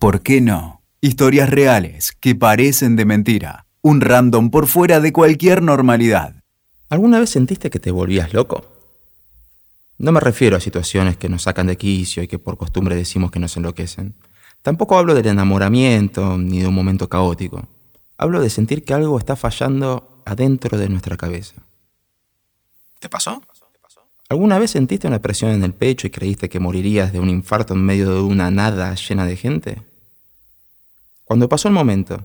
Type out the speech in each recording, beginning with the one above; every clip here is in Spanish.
¿Por qué no? Historias reales que parecen de mentira. Un random por fuera de cualquier normalidad. ¿Alguna vez sentiste que te volvías loco? No me refiero a situaciones que nos sacan de quicio y que por costumbre decimos que nos enloquecen. Tampoco hablo del enamoramiento ni de un momento caótico. Hablo de sentir que algo está fallando adentro de nuestra cabeza. ¿Te pasó? ¿Alguna vez sentiste una presión en el pecho y creíste que morirías de un infarto en medio de una nada llena de gente? Cuando pasó el momento,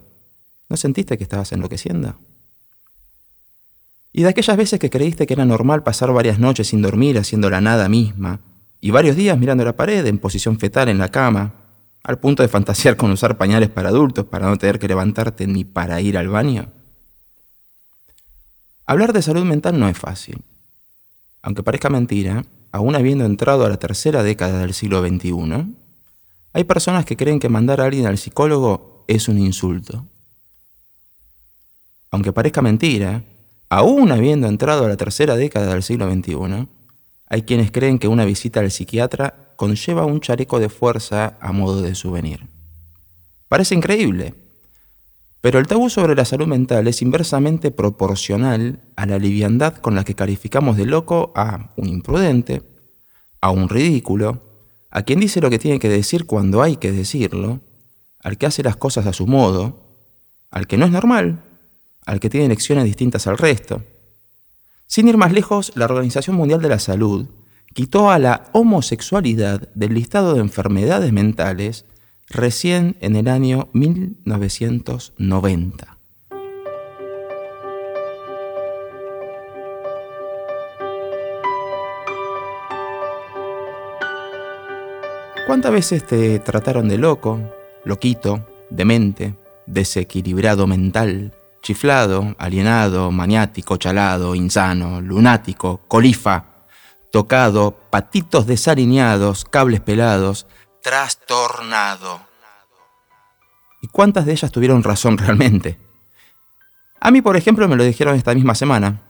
¿no sentiste que estabas enloqueciendo? Y de aquellas veces que creíste que era normal pasar varias noches sin dormir haciendo la nada misma, y varios días mirando la pared en posición fetal en la cama, al punto de fantasear con usar pañales para adultos para no tener que levantarte ni para ir al baño? Hablar de salud mental no es fácil. Aunque parezca mentira, aún habiendo entrado a la tercera década del siglo XXI, hay personas que creen que mandar a alguien al psicólogo es un insulto. Aunque parezca mentira, aún habiendo entrado a la tercera década del siglo XXI, hay quienes creen que una visita al psiquiatra conlleva un chaleco de fuerza a modo de souvenir. Parece increíble, pero el tabú sobre la salud mental es inversamente proporcional a la liviandad con la que calificamos de loco a un imprudente, a un ridículo, a quien dice lo que tiene que decir cuando hay que decirlo, al que hace las cosas a su modo, al que no es normal, al que tiene elecciones distintas al resto. Sin ir más lejos, la Organización Mundial de la Salud quitó a la homosexualidad del listado de enfermedades mentales recién en el año 1990. ¿Cuántas veces te trataron de loco, loquito, demente, desequilibrado mental, chiflado, alienado, maniático, chalado, insano, lunático, colifa, tocado, patitos desalineados, cables pelados, trastornado. ¿Y cuántas de ellas tuvieron razón realmente? A mí, por ejemplo, me lo dijeron esta misma semana.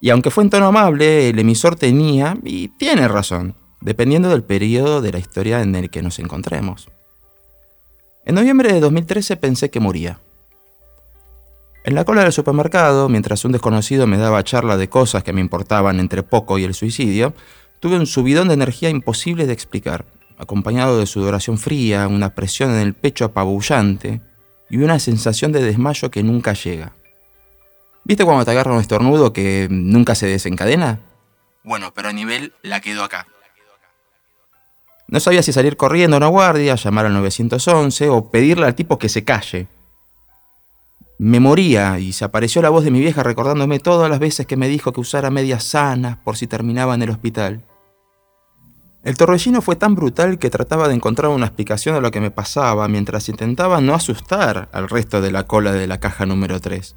Y aunque fue en tono amable, el emisor tenía, y tiene razón, dependiendo del periodo de la historia en el que nos encontremos. En noviembre de 2013 pensé que moría. En la cola del supermercado, mientras un desconocido me daba charla de cosas que me importaban entre poco y el suicidio, tuve un subidón de energía imposible de explicar, acompañado de sudoración fría, una presión en el pecho apabullante y una sensación de desmayo que nunca llega. ¿Viste cuando te agarra un estornudo que nunca se desencadena? Bueno, pero a nivel la quedo acá. No sabía si salir corriendo a una guardia, llamar al 911 o pedirle al tipo que se calle me moría y se apareció la voz de mi vieja recordándome todas las veces que me dijo que usara medias sanas por si terminaba en el hospital. El torbellino fue tan brutal que trataba de encontrar una explicación de lo que me pasaba mientras intentaba no asustar al resto de la cola de la caja número 3.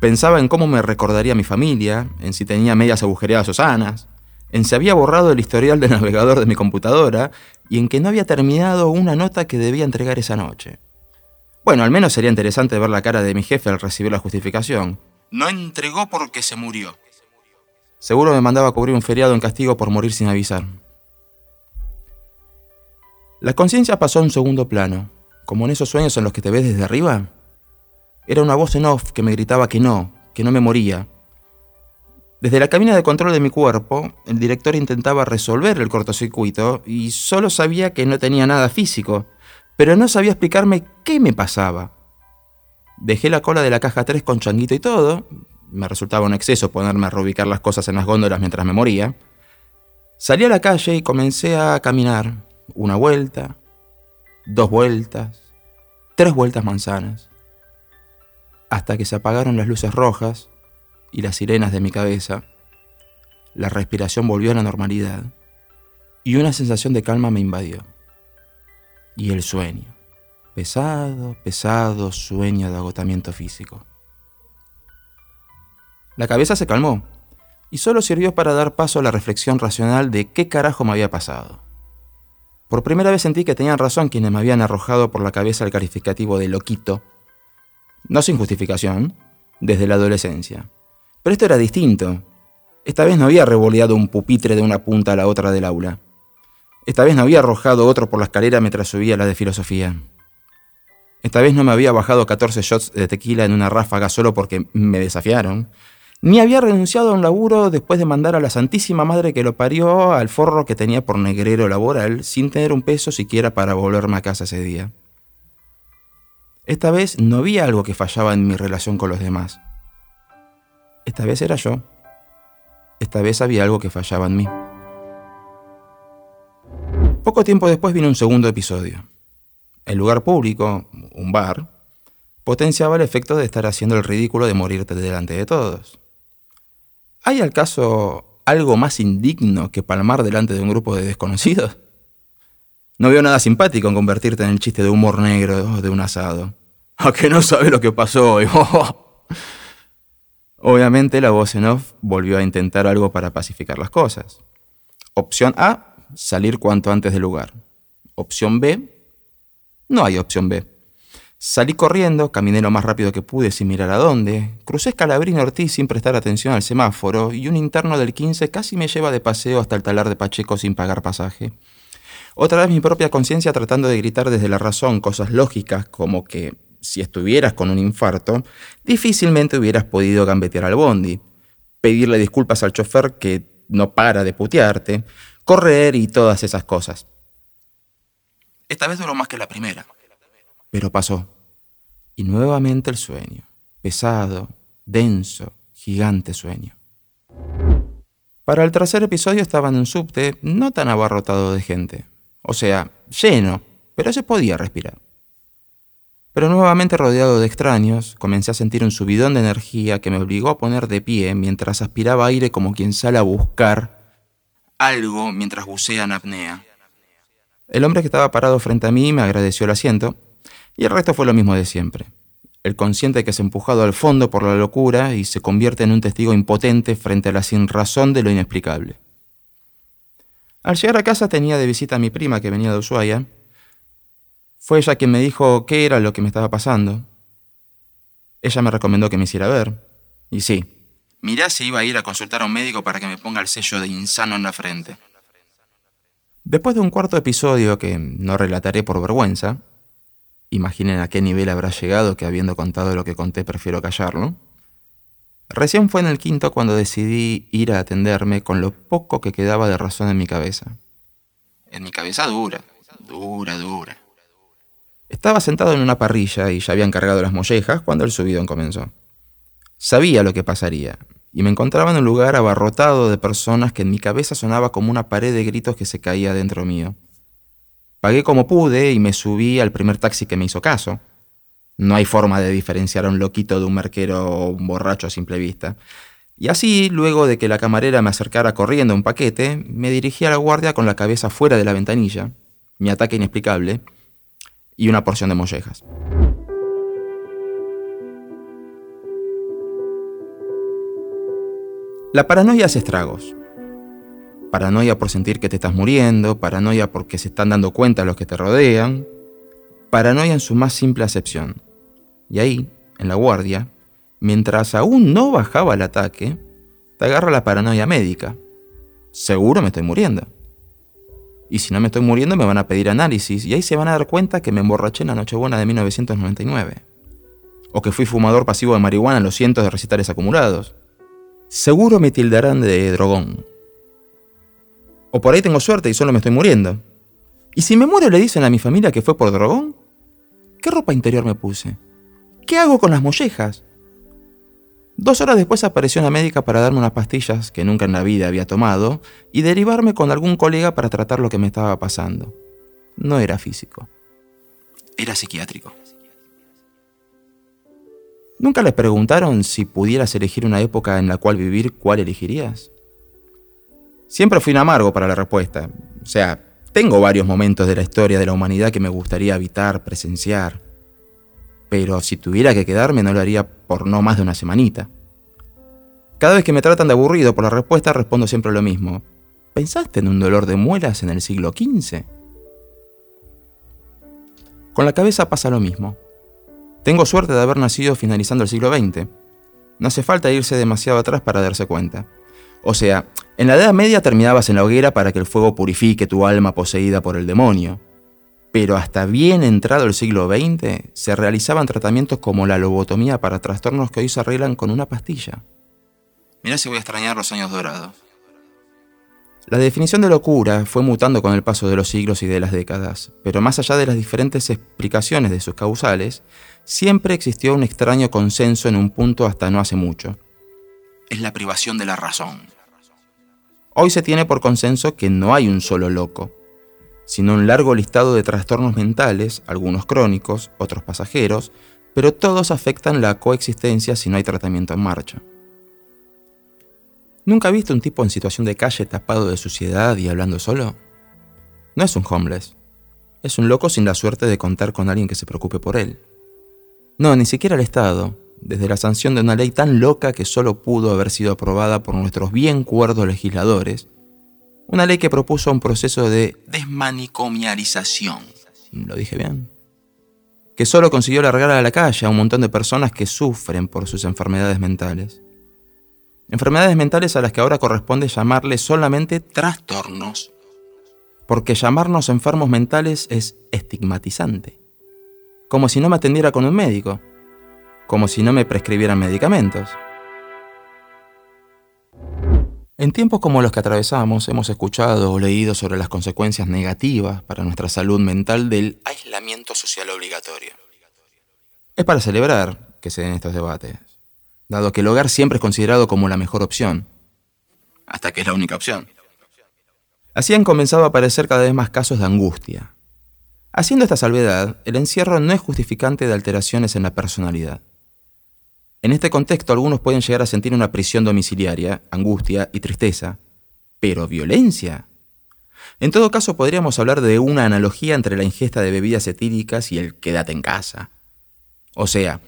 Pensaba en cómo me recordaría mi familia, en si tenía medias agujereadas o sanas, en si había borrado el historial del navegador de mi computadora y en que no había terminado una nota que debía entregar esa noche. Bueno, al menos sería interesante ver la cara de mi jefe al recibir la justificación. No entregó porque se murió. Seguro me mandaba a cubrir un feriado en castigo por morir sin avisar. La conciencia pasó a un segundo plano, como en esos sueños en los que te ves desde arriba. Era una voz en off que me gritaba que no, que no me moría. Desde la cabina de control de mi cuerpo, el director intentaba resolver el cortocircuito y solo sabía que no tenía nada físico, pero no sabía explicarme qué me pasaba. Dejé la cola de la caja 3 con changuito y todo, me resultaba un exceso ponerme a reubicar las cosas en las góndolas mientras me moría. Salí a la calle y comencé a caminar una vuelta, dos vueltas, tres vueltas manzanas, hasta que se apagaron las luces rojas y las sirenas de mi cabeza, la respiración volvió a la normalidad y una sensación de calma me invadió y el sueño. Pesado, pesado sueño de agotamiento físico. La cabeza se calmó y solo sirvió para dar paso a la reflexión racional de qué carajo me había pasado. Por primera vez sentí que tenían razón quienes me habían arrojado por la cabeza el calificativo de loquito, no sin justificación, desde la adolescencia. Pero esto era distinto. Esta vez no había revoleado un pupitre de una punta a la otra del aula. Esta vez no había arrojado otro por la escalera mientras subía la de filosofía. Esta vez no me había bajado 14 shots de tequila en una ráfaga solo porque me desafiaron. Ni había renunciado a un laburo después de mandar a la Santísima Madre que lo parió al forro que tenía por negrero laboral sin tener un peso siquiera para volverme a casa ese día. Esta vez no había algo que fallaba en mi relación con los demás. Esta vez era yo. Esta vez había algo que fallaba en mí. Poco tiempo después vino un segundo episodio. El lugar público, un bar, potenciaba el efecto de estar haciendo el ridículo de morirte delante de todos. ¿Hay al caso algo más indigno que palmar delante de un grupo de desconocidos? No veo nada simpático en convertirte en el chiste de humor negro de un asado. A que no sabe lo que pasó hoy. Obviamente la voz en off volvió a intentar algo para pacificar las cosas. Opción A, salir cuanto antes del lugar. Opción B, no hay opción B. Salí corriendo, caminé lo más rápido que pude sin mirar a dónde, crucé Escalabrín Ortiz sin prestar atención al semáforo y un interno del 15 casi me lleva de paseo hasta el talar de Pacheco sin pagar pasaje. Otra vez mi propia conciencia tratando de gritar desde la razón cosas lógicas como que si estuvieras con un infarto, difícilmente hubieras podido gambetear al bondi, pedirle disculpas al chofer que no para de putearte, correr y todas esas cosas. Esta vez duró más que la primera. Pero pasó. Y nuevamente el sueño. Pesado, denso, gigante sueño. Para el tercer episodio estaba en un subte no tan abarrotado de gente. O sea, lleno, pero se podía respirar. Pero nuevamente rodeado de extraños, comencé a sentir un subidón de energía que me obligó a poner de pie mientras aspiraba aire como quien sale a buscar algo mientras bucea en apnea. El hombre que estaba parado frente a mí me agradeció el asiento, y el resto fue lo mismo de siempre. El consciente que es empujado al fondo por la locura y se convierte en un testigo impotente frente a la sinrazón de lo inexplicable. Al llegar a casa tenía de visita a mi prima que venía de Ushuaia. Fue ella quien me dijo qué era lo que me estaba pasando. Ella me recomendó que me hiciera ver. Y sí, mirá si iba a ir a consultar a un médico para que me ponga el sello de insano en la frente. Después de un cuarto episodio que no relataré por vergüenza, imaginen a qué nivel habrá llegado que habiendo contado lo que conté prefiero callarlo, recién fue en el quinto cuando decidí ir a atenderme con lo poco que quedaba de razón en mi cabeza. En mi cabeza dura, dura, dura. Estaba sentado en una parrilla y ya habían cargado las mollejas cuando el subidón comenzó. Sabía lo que pasaría, y me encontraba en un lugar abarrotado de personas que en mi cabeza sonaba como una pared de gritos que se caía dentro mío. Pagué como pude y me subí al primer taxi que me hizo caso. No hay forma de diferenciar a un loquito de un merquero o un borracho a simple vista. Y así, luego de que la camarera me acercara corriendo un paquete, me dirigí a la guardia con la cabeza fuera de la ventanilla, mi ataque inexplicable, y una porción de mollejas. La paranoia hace estragos. Paranoia por sentir que te estás muriendo, paranoia porque se están dando cuenta los que te rodean, paranoia en su más simple acepción. Y ahí, en la guardia, mientras aún no bajaba el ataque, te agarra la paranoia médica. Seguro me estoy muriendo. Y si no me estoy muriendo me van a pedir análisis y ahí se van a dar cuenta que me emborraché en la Nochebuena de 1999. O que fui fumador pasivo de marihuana en los cientos de recitales acumulados seguro me tildarán de drogón. O por ahí tengo suerte y solo me estoy muriendo. ¿Y si me muero le dicen a mi familia que fue por drogón? ¿Qué ropa interior me puse? ¿Qué hago con las mollejas? Dos horas después apareció una médica para darme unas pastillas que nunca en la vida había tomado y derivarme con algún colega para tratar lo que me estaba pasando. No era físico. Era psiquiátrico. ¿Nunca les preguntaron si pudieras elegir una época en la cual vivir, cuál elegirías? Siempre fui un amargo para la respuesta. O sea, tengo varios momentos de la historia de la humanidad que me gustaría evitar, presenciar. Pero si tuviera que quedarme no lo haría por no más de una semanita. Cada vez que me tratan de aburrido por la respuesta respondo siempre lo mismo. ¿Pensaste en un dolor de muelas en el siglo XV? Con la cabeza pasa lo mismo. Tengo suerte de haber nacido finalizando el siglo XX. No hace falta irse demasiado atrás para darse cuenta. O sea, en la Edad Media terminabas en la hoguera para que el fuego purifique tu alma poseída por el demonio. Pero hasta bien entrado el siglo XX se realizaban tratamientos como la lobotomía para trastornos que hoy se arreglan con una pastilla. Mirá si voy a extrañar los años dorados. La definición de locura fue mutando con el paso de los siglos y de las décadas, pero más allá de las diferentes explicaciones de sus causales, siempre existió un extraño consenso en un punto hasta no hace mucho. Es la privación de la razón. Hoy se tiene por consenso que no hay un solo loco, sino un largo listado de trastornos mentales, algunos crónicos, otros pasajeros, pero todos afectan la coexistencia si no hay tratamiento en marcha. ¿Nunca has visto un tipo en situación de calle tapado de suciedad y hablando solo? No es un homeless. Es un loco sin la suerte de contar con alguien que se preocupe por él. No, ni siquiera el Estado, desde la sanción de una ley tan loca que solo pudo haber sido aprobada por nuestros bien cuerdos legisladores, una ley que propuso un proceso de desmanicomialización. ¿Lo dije bien? Que solo consiguió largar a la calle a un montón de personas que sufren por sus enfermedades mentales. Enfermedades mentales a las que ahora corresponde llamarle solamente trastornos. Porque llamarnos enfermos mentales es estigmatizante. Como si no me atendiera con un médico. Como si no me prescribieran medicamentos. En tiempos como los que atravesamos, hemos escuchado o leído sobre las consecuencias negativas para nuestra salud mental del aislamiento social obligatorio. Es para celebrar que se den estos debates, dado que el hogar siempre es considerado como la mejor opción. Hasta que es la única opción. Así han comenzado a aparecer cada vez más casos de angustia. Haciendo esta salvedad, el encierro no es justificante de alteraciones en la personalidad. En este contexto algunos pueden llegar a sentir una prisión domiciliaria, angustia y tristeza, pero violencia. En todo caso podríamos hablar de una analogía entre la ingesta de bebidas etíricas y el quédate en casa. O sea,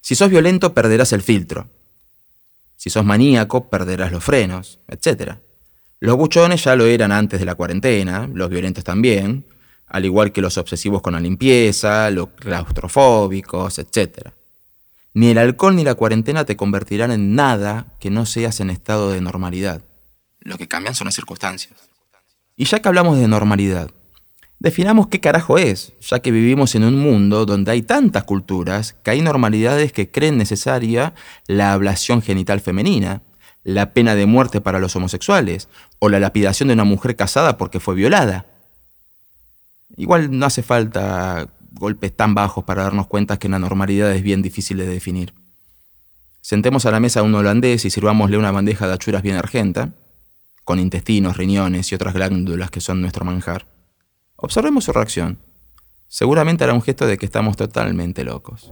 si sos violento, perderás el filtro. Si sos maníaco, perderás los frenos, etc. Los buchones ya lo eran antes de la cuarentena, los violentos también, al igual que los obsesivos con la limpieza, los claustrofóbicos, etc. Ni el alcohol ni la cuarentena te convertirán en nada que no seas en estado de normalidad. Lo que cambian son las circunstancias. Y ya que hablamos de normalidad, Definamos qué carajo es, ya que vivimos en un mundo donde hay tantas culturas que hay normalidades que creen necesaria la ablación genital femenina, la pena de muerte para los homosexuales o la lapidación de una mujer casada porque fue violada. Igual no hace falta golpes tan bajos para darnos cuenta que la normalidad es bien difícil de definir. Sentemos a la mesa a un holandés y sirvámosle una bandeja de achuras bien argenta, con intestinos, riñones y otras glándulas que son nuestro manjar. Observemos su reacción. Seguramente hará un gesto de que estamos totalmente locos.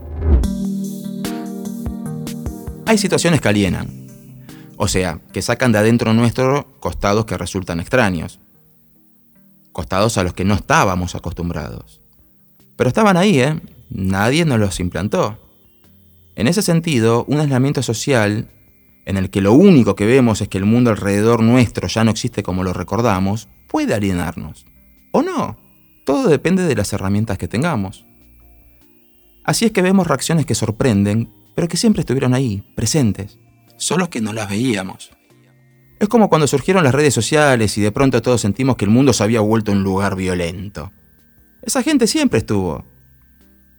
Hay situaciones que alienan, o sea, que sacan de adentro nuestro costados que resultan extraños, costados a los que no estábamos acostumbrados. Pero estaban ahí, ¿eh? Nadie nos los implantó. En ese sentido, un aislamiento social en el que lo único que vemos es que el mundo alrededor nuestro ya no existe como lo recordamos, puede alienarnos. O no. Todo depende de las herramientas que tengamos. Así es que vemos reacciones que sorprenden, pero que siempre estuvieron ahí, presentes. Solo que no las veíamos. Es como cuando surgieron las redes sociales y de pronto todos sentimos que el mundo se había vuelto un lugar violento. Esa gente siempre estuvo.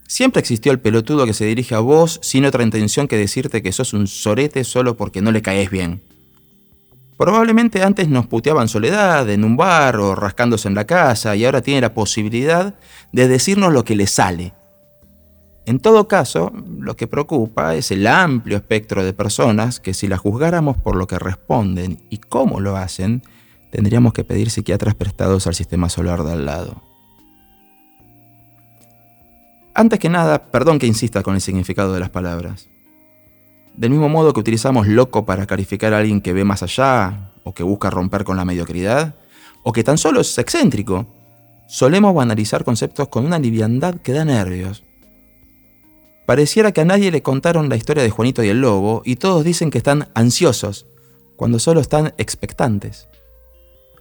Siempre existió el pelotudo que se dirige a vos sin otra intención que decirte que sos un sorete solo porque no le caes bien. Probablemente antes nos puteaban soledad, en un bar o rascándose en la casa, y ahora tiene la posibilidad de decirnos lo que le sale. En todo caso, lo que preocupa es el amplio espectro de personas que si las juzgáramos por lo que responden y cómo lo hacen, tendríamos que pedir psiquiatras prestados al sistema solar de al lado. Antes que nada, perdón que insista con el significado de las palabras. Del mismo modo que utilizamos loco para calificar a alguien que ve más allá, o que busca romper con la mediocridad, o que tan solo es excéntrico, solemos banalizar conceptos con una liviandad que da nervios. Pareciera que a nadie le contaron la historia de Juanito y el Lobo y todos dicen que están ansiosos, cuando solo están expectantes.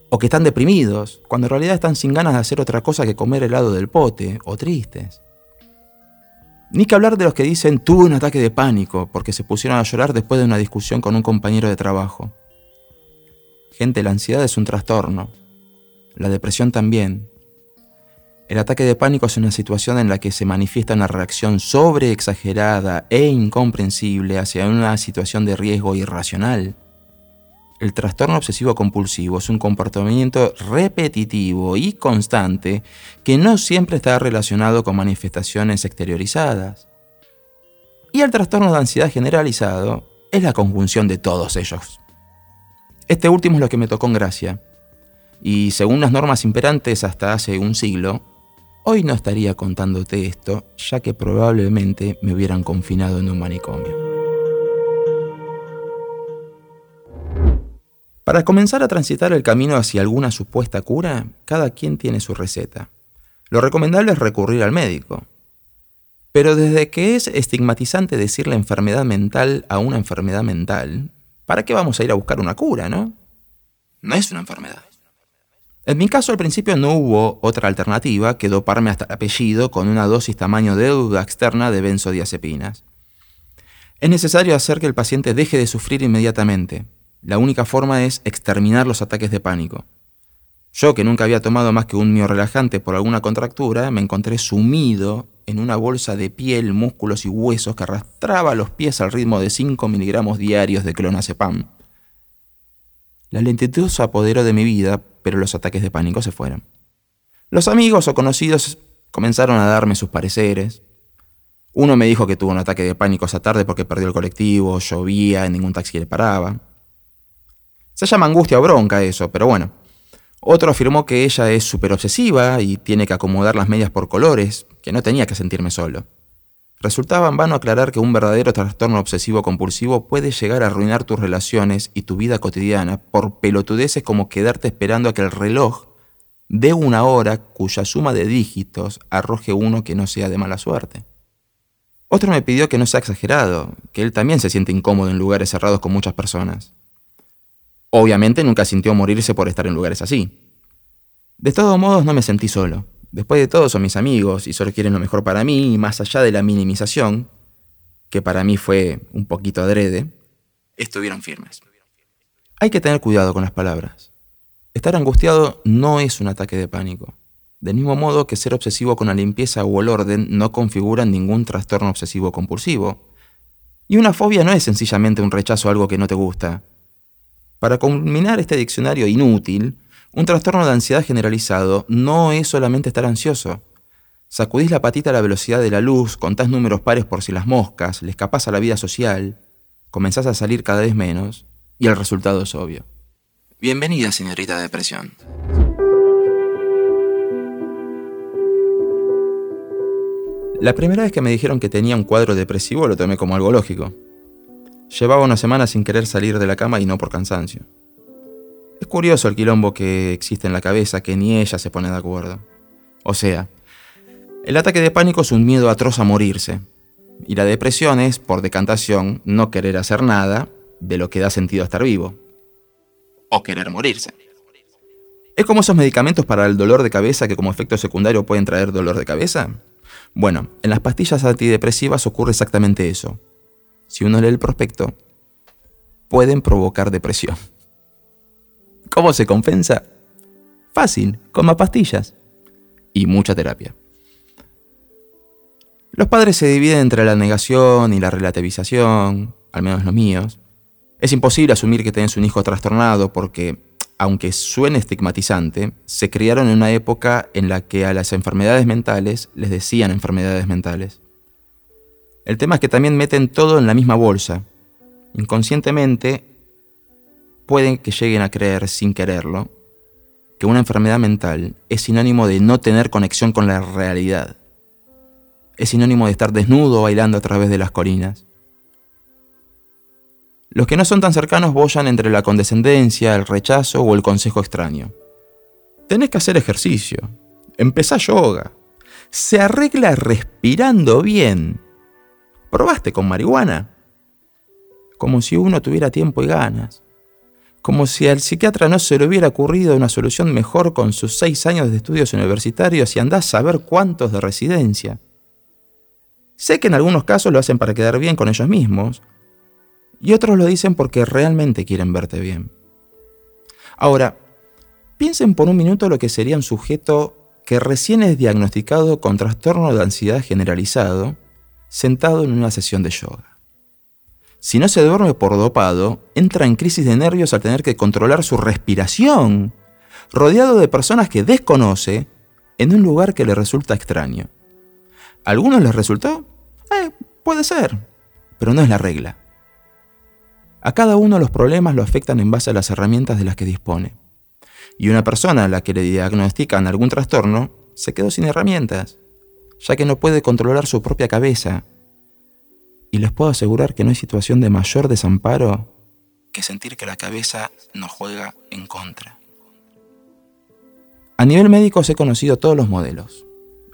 O que están deprimidos, cuando en realidad están sin ganas de hacer otra cosa que comer helado del pote, o tristes. Ni que hablar de los que dicen tuve un ataque de pánico porque se pusieron a llorar después de una discusión con un compañero de trabajo. Gente, la ansiedad es un trastorno. La depresión también. El ataque de pánico es una situación en la que se manifiesta una reacción sobreexagerada e incomprensible hacia una situación de riesgo irracional. El trastorno obsesivo compulsivo es un comportamiento repetitivo y constante que no siempre está relacionado con manifestaciones exteriorizadas. Y el trastorno de ansiedad generalizado es la conjunción de todos ellos. Este último es lo que me tocó en gracia. Y según las normas imperantes hasta hace un siglo, Hoy no estaría contándote esto, ya que probablemente me hubieran confinado en un manicomio. Para comenzar a transitar el camino hacia alguna supuesta cura, cada quien tiene su receta. Lo recomendable es recurrir al médico. Pero desde que es estigmatizante decir la enfermedad mental a una enfermedad mental, ¿para qué vamos a ir a buscar una cura, no? No es una enfermedad. En mi caso al principio no hubo otra alternativa que doparme hasta el apellido con una dosis tamaño deuda externa de benzodiazepinas. Es necesario hacer que el paciente deje de sufrir inmediatamente. La única forma es exterminar los ataques de pánico. Yo, que nunca había tomado más que un mio relajante por alguna contractura, me encontré sumido en una bolsa de piel, músculos y huesos que arrastraba los pies al ritmo de 5 miligramos diarios de clonazepam. La lentitud se apoderó de mi vida, pero los ataques de pánico se fueron. Los amigos o conocidos comenzaron a darme sus pareceres. Uno me dijo que tuvo un ataque de pánico esa tarde porque perdió el colectivo, llovía, ningún taxi le paraba. Se llama angustia o bronca eso, pero bueno. Otro afirmó que ella es súper obsesiva y tiene que acomodar las medias por colores, que no tenía que sentirme solo. Resultaba en vano aclarar que un verdadero trastorno obsesivo compulsivo puede llegar a arruinar tus relaciones y tu vida cotidiana por pelotudeces como quedarte esperando a que el reloj dé una hora cuya suma de dígitos arroje uno que no sea de mala suerte. Otro me pidió que no sea exagerado, que él también se siente incómodo en lugares cerrados con muchas personas. Obviamente nunca sintió morirse por estar en lugares así. De todos modos no me sentí solo. Después de todo son mis amigos y solo quieren lo mejor para mí y más allá de la minimización, que para mí fue un poquito adrede, estuvieron firmes. Hay que tener cuidado con las palabras. Estar angustiado no es un ataque de pánico. Del mismo modo que ser obsesivo con la limpieza o el orden no configura ningún trastorno obsesivo compulsivo. Y una fobia no es sencillamente un rechazo a algo que no te gusta. Para culminar este diccionario inútil, un trastorno de ansiedad generalizado no es solamente estar ansioso. Sacudís la patita a la velocidad de la luz, contás números pares por si las moscas, le escapás a la vida social, comenzás a salir cada vez menos, y el resultado es obvio. Bienvenida, señorita depresión. La primera vez que me dijeron que tenía un cuadro depresivo lo tomé como algo lógico. Llevaba una semana sin querer salir de la cama y no por cansancio. Es curioso el quilombo que existe en la cabeza que ni ella se pone de acuerdo. O sea, el ataque de pánico es un miedo atroz a morirse. Y la depresión es, por decantación, no querer hacer nada de lo que da sentido estar vivo. O querer morirse. ¿Es como esos medicamentos para el dolor de cabeza que como efecto secundario pueden traer dolor de cabeza? Bueno, en las pastillas antidepresivas ocurre exactamente eso. Si uno lee el prospecto, pueden provocar depresión. ¿Cómo se compensa? Fácil, con más pastillas y mucha terapia. Los padres se dividen entre la negación y la relativización, al menos los míos. Es imposible asumir que tenés un hijo trastornado porque, aunque suene estigmatizante, se criaron en una época en la que a las enfermedades mentales les decían enfermedades mentales. El tema es que también meten todo en la misma bolsa. Inconscientemente pueden que lleguen a creer sin quererlo que una enfermedad mental es sinónimo de no tener conexión con la realidad. Es sinónimo de estar desnudo bailando a través de las colinas. Los que no son tan cercanos bollan entre la condescendencia, el rechazo o el consejo extraño. Tenés que hacer ejercicio. Empezá yoga. Se arregla respirando bien. ¿Probaste con marihuana? Como si uno tuviera tiempo y ganas como si al psiquiatra no se le hubiera ocurrido una solución mejor con sus seis años de estudios universitarios y andás a saber cuántos de residencia. Sé que en algunos casos lo hacen para quedar bien con ellos mismos, y otros lo dicen porque realmente quieren verte bien. Ahora, piensen por un minuto lo que sería un sujeto que recién es diagnosticado con trastorno de ansiedad generalizado, sentado en una sesión de yoga. Si no se duerme por dopado, entra en crisis de nervios al tener que controlar su respiración, rodeado de personas que desconoce en un lugar que le resulta extraño. ¿A algunos les resultó? Eh, puede ser, pero no es la regla. A cada uno los problemas lo afectan en base a las herramientas de las que dispone. Y una persona a la que le diagnostican algún trastorno se quedó sin herramientas, ya que no puede controlar su propia cabeza. Y les puedo asegurar que no hay situación de mayor desamparo que sentir que la cabeza nos juega en contra. A nivel médico he conocido todos los modelos.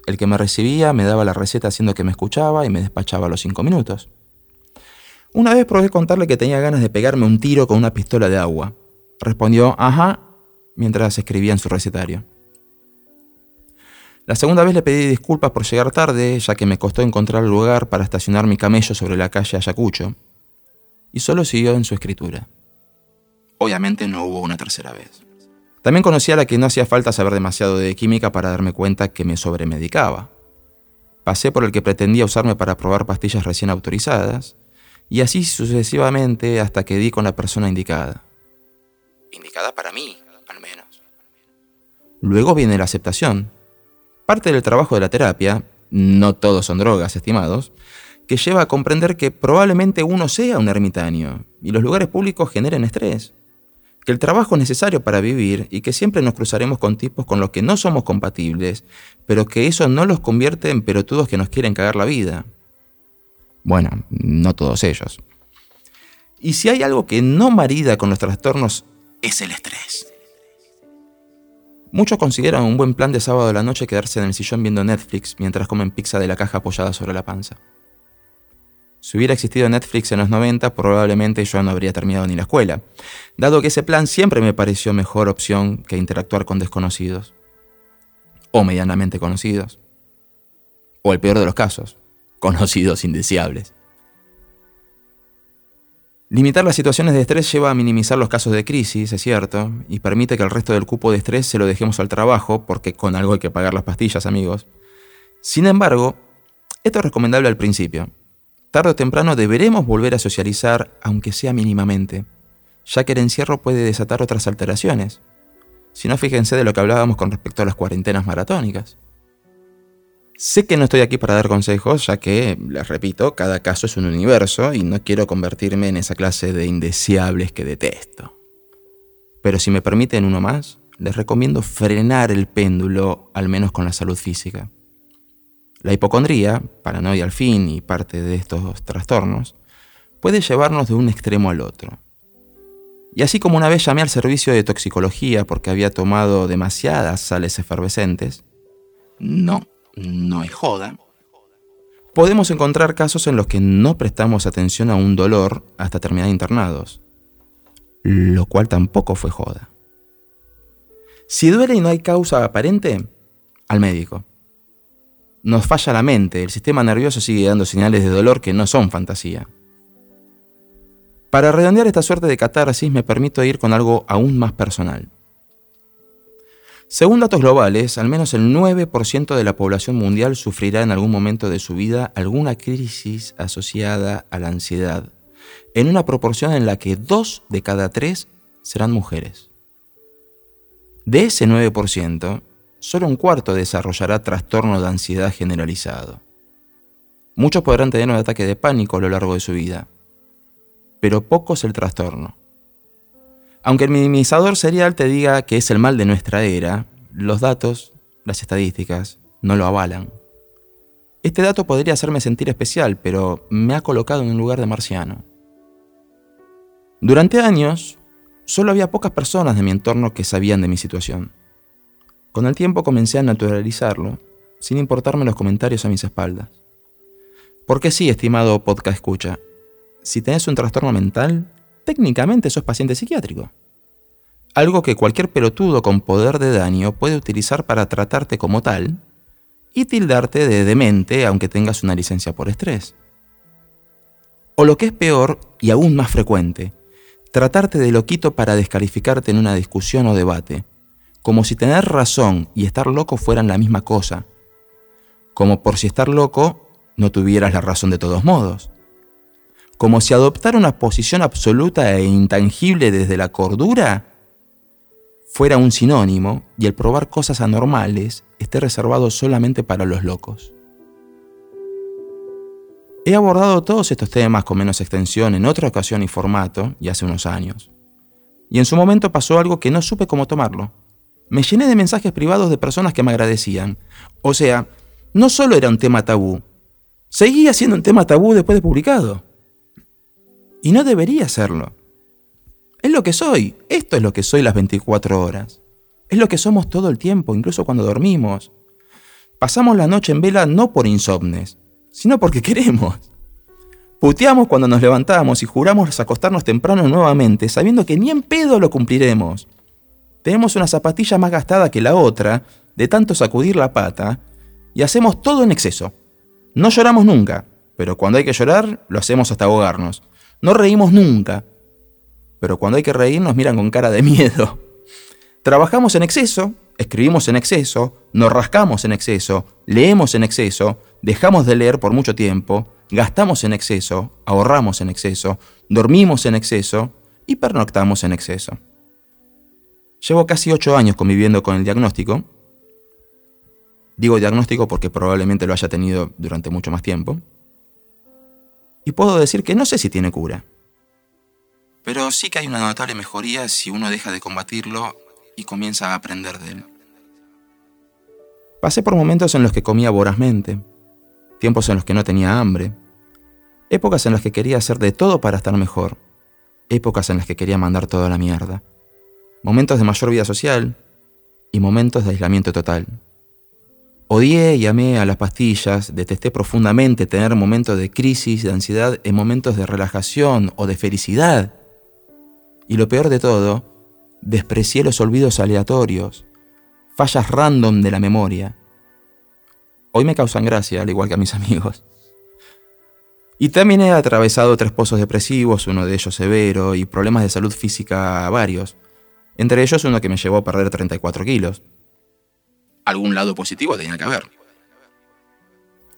El que me recibía me daba la receta haciendo que me escuchaba y me despachaba a los cinco minutos. Una vez probé contarle que tenía ganas de pegarme un tiro con una pistola de agua. Respondió, ajá, mientras escribía en su recetario. La segunda vez le pedí disculpas por llegar tarde, ya que me costó encontrar lugar para estacionar mi camello sobre la calle Ayacucho, y solo siguió en su escritura. Obviamente no hubo una tercera vez. También conocí a la que no hacía falta saber demasiado de química para darme cuenta que me sobremedicaba. Pasé por el que pretendía usarme para probar pastillas recién autorizadas, y así sucesivamente hasta que di con la persona indicada. Indicada para mí, al menos. Luego viene la aceptación. Parte del trabajo de la terapia, no todos son drogas, estimados, que lleva a comprender que probablemente uno sea un ermitaño y los lugares públicos generen estrés. Que el trabajo es necesario para vivir y que siempre nos cruzaremos con tipos con los que no somos compatibles, pero que eso no los convierte en pelotudos que nos quieren cagar la vida. Bueno, no todos ellos. Y si hay algo que no marida con los trastornos, es el estrés. Muchos consideran un buen plan de sábado de la noche quedarse en el sillón viendo Netflix mientras comen pizza de la caja apoyada sobre la panza. Si hubiera existido Netflix en los 90, probablemente yo no habría terminado ni la escuela, dado que ese plan siempre me pareció mejor opción que interactuar con desconocidos. O medianamente conocidos. O el peor de los casos, conocidos indeseables. Limitar las situaciones de estrés lleva a minimizar los casos de crisis, es cierto, y permite que el resto del cupo de estrés se lo dejemos al trabajo, porque con algo hay que pagar las pastillas, amigos. Sin embargo, esto es recomendable al principio. Tarde o temprano deberemos volver a socializar, aunque sea mínimamente, ya que el encierro puede desatar otras alteraciones. Si no, fíjense de lo que hablábamos con respecto a las cuarentenas maratónicas. Sé que no estoy aquí para dar consejos, ya que, les repito, cada caso es un universo y no quiero convertirme en esa clase de indeseables que detesto. Pero si me permiten uno más, les recomiendo frenar el péndulo, al menos con la salud física. La hipocondría, paranoia al fin y parte de estos trastornos, puede llevarnos de un extremo al otro. Y así como una vez llamé al servicio de toxicología porque había tomado demasiadas sales efervescentes, no no es joda. Podemos encontrar casos en los que no prestamos atención a un dolor hasta terminar internados, lo cual tampoco fue joda. Si duele y no hay causa aparente, al médico. Nos falla la mente, el sistema nervioso sigue dando señales de dolor que no son fantasía. Para redondear esta suerte de catarsis me permito ir con algo aún más personal. Según datos globales, al menos el 9% de la población mundial sufrirá en algún momento de su vida alguna crisis asociada a la ansiedad, en una proporción en la que dos de cada tres serán mujeres. De ese 9%, solo un cuarto desarrollará trastorno de ansiedad generalizado. Muchos podrán tener un ataque de pánico a lo largo de su vida, pero pocos el trastorno. Aunque el minimizador serial te diga que es el mal de nuestra era, los datos, las estadísticas, no lo avalan. Este dato podría hacerme sentir especial, pero me ha colocado en un lugar de marciano. Durante años, solo había pocas personas de mi entorno que sabían de mi situación. Con el tiempo comencé a naturalizarlo, sin importarme los comentarios a mis espaldas. Porque sí, estimado podcast escucha, si tenés un trastorno mental, técnicamente sos paciente psiquiátrico. Algo que cualquier pelotudo con poder de daño puede utilizar para tratarte como tal y tildarte de demente aunque tengas una licencia por estrés. O lo que es peor y aún más frecuente, tratarte de loquito para descalificarte en una discusión o debate, como si tener razón y estar loco fueran la misma cosa, como por si estar loco no tuvieras la razón de todos modos, como si adoptar una posición absoluta e intangible desde la cordura fuera un sinónimo y el probar cosas anormales esté reservado solamente para los locos. He abordado todos estos temas con menos extensión en otra ocasión y formato, y hace unos años. Y en su momento pasó algo que no supe cómo tomarlo. Me llené de mensajes privados de personas que me agradecían. O sea, no solo era un tema tabú, seguía siendo un tema tabú después de publicado. Y no debería serlo. Es lo que soy, esto es lo que soy las 24 horas. Es lo que somos todo el tiempo, incluso cuando dormimos. Pasamos la noche en vela no por insomnes, sino porque queremos. Puteamos cuando nos levantamos y juramos acostarnos temprano nuevamente, sabiendo que ni en pedo lo cumpliremos. Tenemos una zapatilla más gastada que la otra, de tanto sacudir la pata, y hacemos todo en exceso. No lloramos nunca, pero cuando hay que llorar, lo hacemos hasta ahogarnos. No reímos nunca, pero cuando hay que reír nos miran con cara de miedo. Trabajamos en exceso, escribimos en exceso, nos rascamos en exceso, leemos en exceso, dejamos de leer por mucho tiempo, gastamos en exceso, ahorramos en exceso, dormimos en exceso y pernoctamos en exceso. Llevo casi ocho años conviviendo con el diagnóstico. Digo diagnóstico porque probablemente lo haya tenido durante mucho más tiempo. Y puedo decir que no sé si tiene cura. Pero sí que hay una notable mejoría si uno deja de combatirlo y comienza a aprender de él. Pasé por momentos en los que comía vorazmente, tiempos en los que no tenía hambre, épocas en las que quería hacer de todo para estar mejor, épocas en las que quería mandar toda la mierda, momentos de mayor vida social y momentos de aislamiento total. Odié y amé a las pastillas, detesté profundamente tener momentos de crisis, de ansiedad, en momentos de relajación o de felicidad. Y lo peor de todo, desprecié los olvidos aleatorios, fallas random de la memoria, hoy me causan gracia, al igual que a mis amigos. Y también he atravesado tres pozos depresivos, uno de ellos severo, y problemas de salud física varios. Entre ellos uno que me llevó a perder 34 kilos. Algún lado positivo tenía que haber.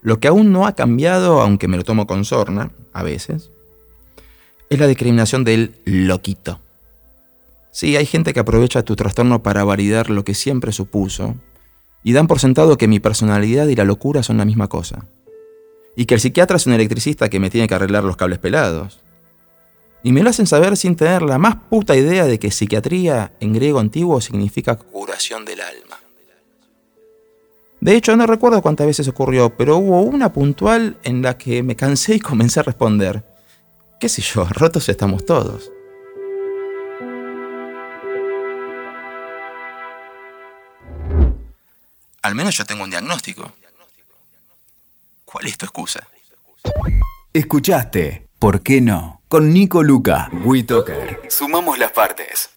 Lo que aún no ha cambiado, aunque me lo tomo con sorna, a veces, es la discriminación del loquito. Sí, hay gente que aprovecha tu trastorno para validar lo que siempre supuso, y dan por sentado que mi personalidad y la locura son la misma cosa. Y que el psiquiatra es un electricista que me tiene que arreglar los cables pelados. Y me lo hacen saber sin tener la más puta idea de que psiquiatría en griego antiguo significa curación del alma. De hecho, no recuerdo cuántas veces ocurrió, pero hubo una puntual en la que me cansé y comencé a responder. ¿Qué sé yo? Rotos estamos todos. Al menos yo tengo un diagnóstico. ¿Cuál es tu excusa? Escuchaste, ¿por qué no? Con Nico Luca, WeToker. Sumamos las partes.